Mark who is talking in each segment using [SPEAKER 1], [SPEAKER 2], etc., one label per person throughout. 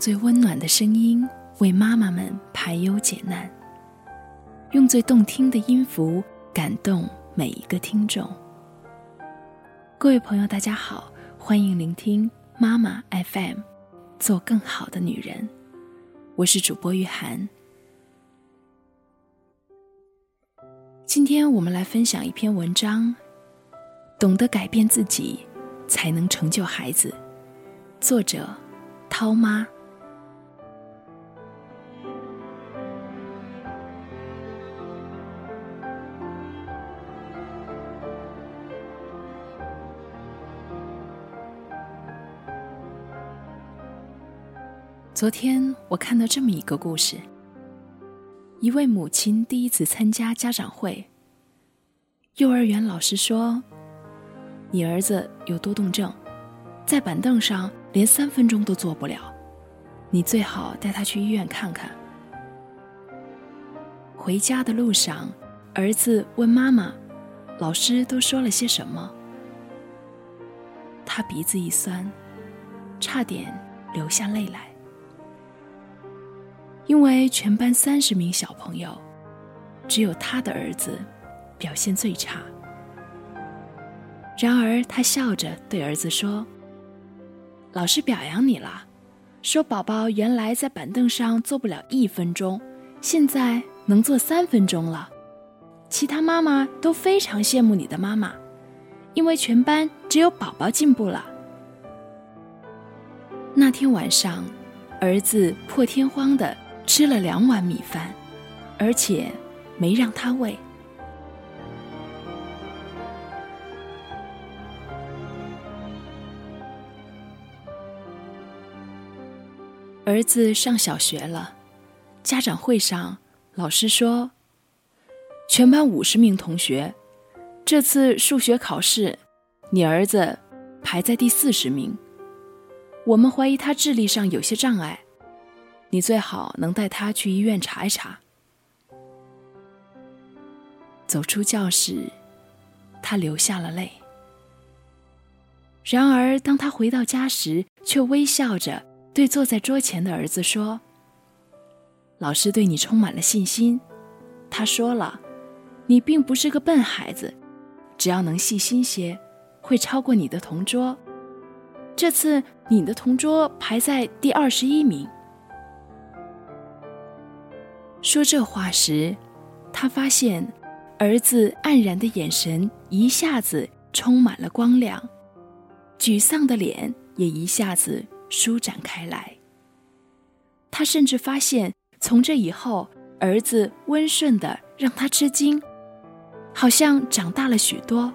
[SPEAKER 1] 最温暖的声音为妈妈们排忧解难，用最动听的音符感动每一个听众。各位朋友，大家好，欢迎聆听妈妈 FM，做更好的女人。我是主播玉涵。今天我们来分享一篇文章：懂得改变自己，才能成就孩子。作者：涛妈。昨天我看到这么一个故事：一位母亲第一次参加家长会，幼儿园老师说：“你儿子有多动症，在板凳上连三分钟都坐不了，你最好带他去医院看看。”回家的路上，儿子问妈妈：“老师都说了些什么？”他鼻子一酸，差点流下泪来。因为全班三十名小朋友，只有他的儿子表现最差。然而，他笑着对儿子说：“老师表扬你了，说宝宝原来在板凳上坐不了一分钟，现在能坐三分钟了。其他妈妈都非常羡慕你的妈妈，因为全班只有宝宝进步了。”那天晚上，儿子破天荒的。吃了两碗米饭，而且没让他喂。儿子上小学了，家长会上，老师说，全班五十名同学，这次数学考试，你儿子排在第四十名，我们怀疑他智力上有些障碍。你最好能带他去医院查一查。走出教室，他流下了泪。然而，当他回到家时，却微笑着对坐在桌前的儿子说：“老师对你充满了信心。他说了，你并不是个笨孩子，只要能细心些，会超过你的同桌。这次你的同桌排在第二十一名。”说这话时，他发现儿子黯然的眼神一下子充满了光亮，沮丧的脸也一下子舒展开来。他甚至发现，从这以后，儿子温顺的让他吃惊，好像长大了许多。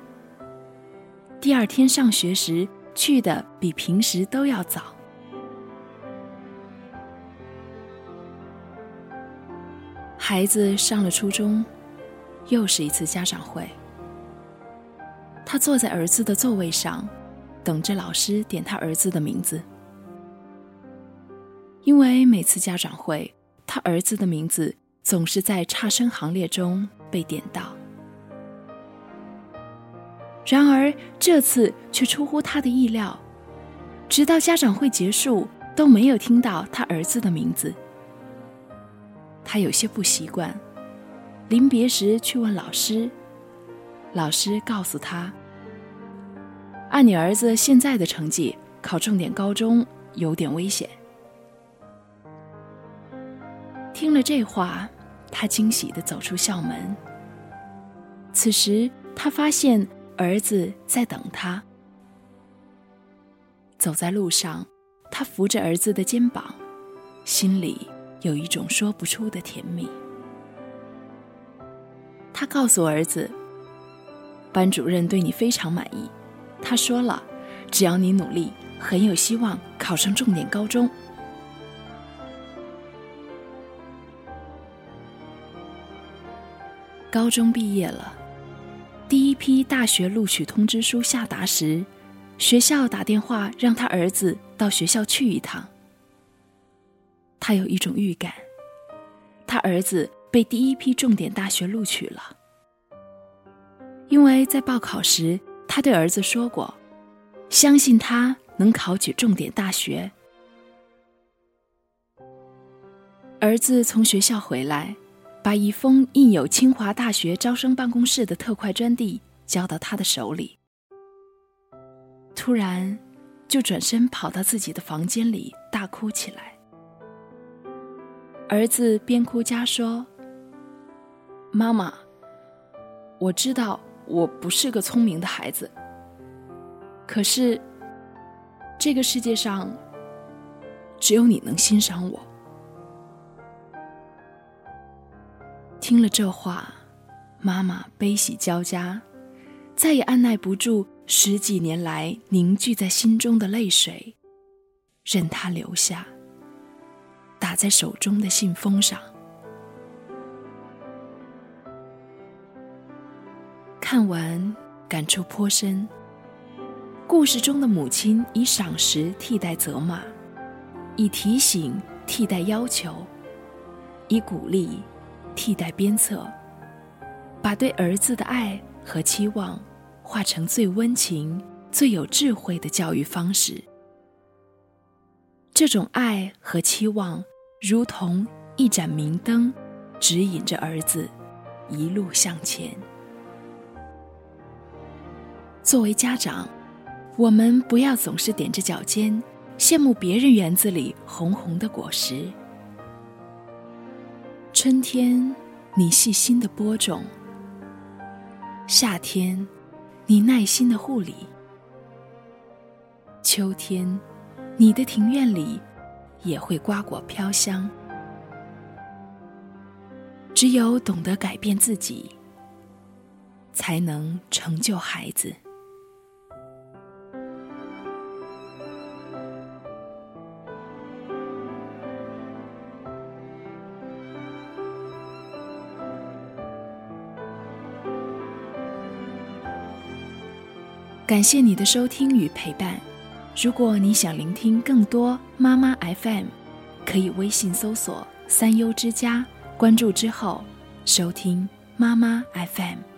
[SPEAKER 1] 第二天上学时，去的比平时都要早。孩子上了初中，又是一次家长会。他坐在儿子的座位上，等着老师点他儿子的名字。因为每次家长会，他儿子的名字总是在差生行列中被点到。然而这次却出乎他的意料，直到家长会结束，都没有听到他儿子的名字。他有些不习惯，临别时去问老师，老师告诉他：“按你儿子现在的成绩，考重点高中有点危险。”听了这话，他惊喜的走出校门。此时，他发现儿子在等他。走在路上，他扶着儿子的肩膀，心里。有一种说不出的甜蜜。他告诉儿子：“班主任对你非常满意，他说了，只要你努力，很有希望考上重点高中。”高中毕业了，第一批大学录取通知书下达时，学校打电话让他儿子到学校去一趟。他有一种预感，他儿子被第一批重点大学录取了，因为在报考时，他对儿子说过，相信他能考取重点大学。儿子从学校回来，把一封印有清华大学招生办公室的特快专递交到他的手里，突然就转身跑到自己的房间里大哭起来。儿子边哭家说：“妈妈，我知道我不是个聪明的孩子，可是这个世界上只有你能欣赏我。”听了这话，妈妈悲喜交加，再也按耐不住十几年来凝聚在心中的泪水，任它流下，在手中的信封上。看完，感触颇深。故事中的母亲以赏识替代责骂，以提醒替代要求，以鼓励。替代鞭策，把对儿子的爱和期望化成最温情、最有智慧的教育方式。这种爱和期望，如同一盏明灯，指引着儿子一路向前。作为家长，我们不要总是踮着脚尖，羡慕别人园子里红红的果实。春天，你细心的播种；夏天，你耐心的护理；秋天，你的庭院里也会瓜果飘香。只有懂得改变自己，才能成就孩子。感谢你的收听与陪伴。如果你想聆听更多妈妈 FM，可以微信搜索“三优之家”，关注之后收听妈妈 FM。